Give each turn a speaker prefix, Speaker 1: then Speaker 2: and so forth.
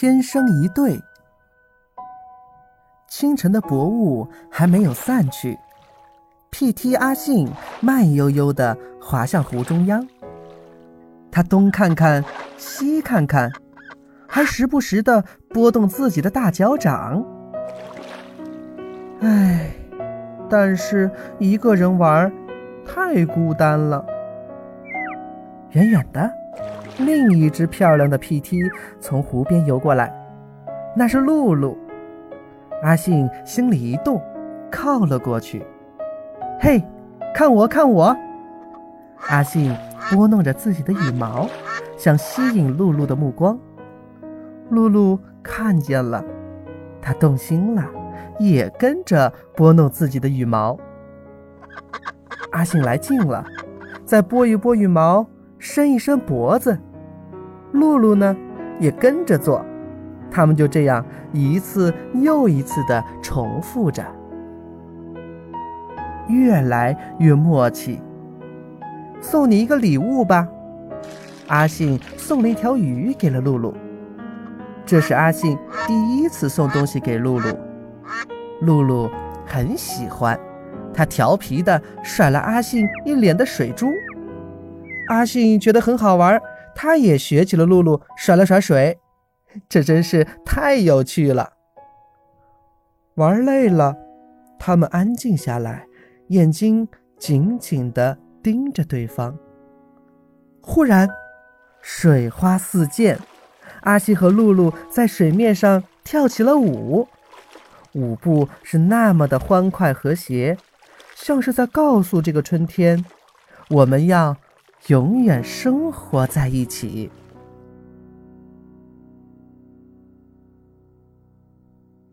Speaker 1: 天生一对。清晨的薄雾还没有散去，P.T. 阿信慢悠悠地滑向湖中央。他东看看，西看看，还时不时地拨动自己的大脚掌。唉，但是一个人玩太孤单了。远远的，另一只漂亮的 P.T. 从湖边游过来，那是露露。阿信心里一动，靠了过去。嘿，看我，看我！阿信拨弄着自己的羽毛，想吸引露露的目光。露露看见了，她动心了，也跟着拨弄自己的羽毛。阿信来劲了，再拨一拨羽毛，伸一伸脖子。露露呢，也跟着做。他们就这样一次又一次地重复着，越来越默契。送你一个礼物吧，阿信送了一条鱼给了露露。这是阿信第一次送东西给露露，露露很喜欢，她调皮地甩了阿信一脸的水珠。阿信觉得很好玩，他也学起了露露甩了甩水。这真是太有趣了。玩累了，他们安静下来，眼睛紧紧地盯着对方。忽然，水花四溅，阿西和露露在水面上跳起了舞，舞步是那么的欢快和谐，像是在告诉这个春天，我们要永远生活在一起。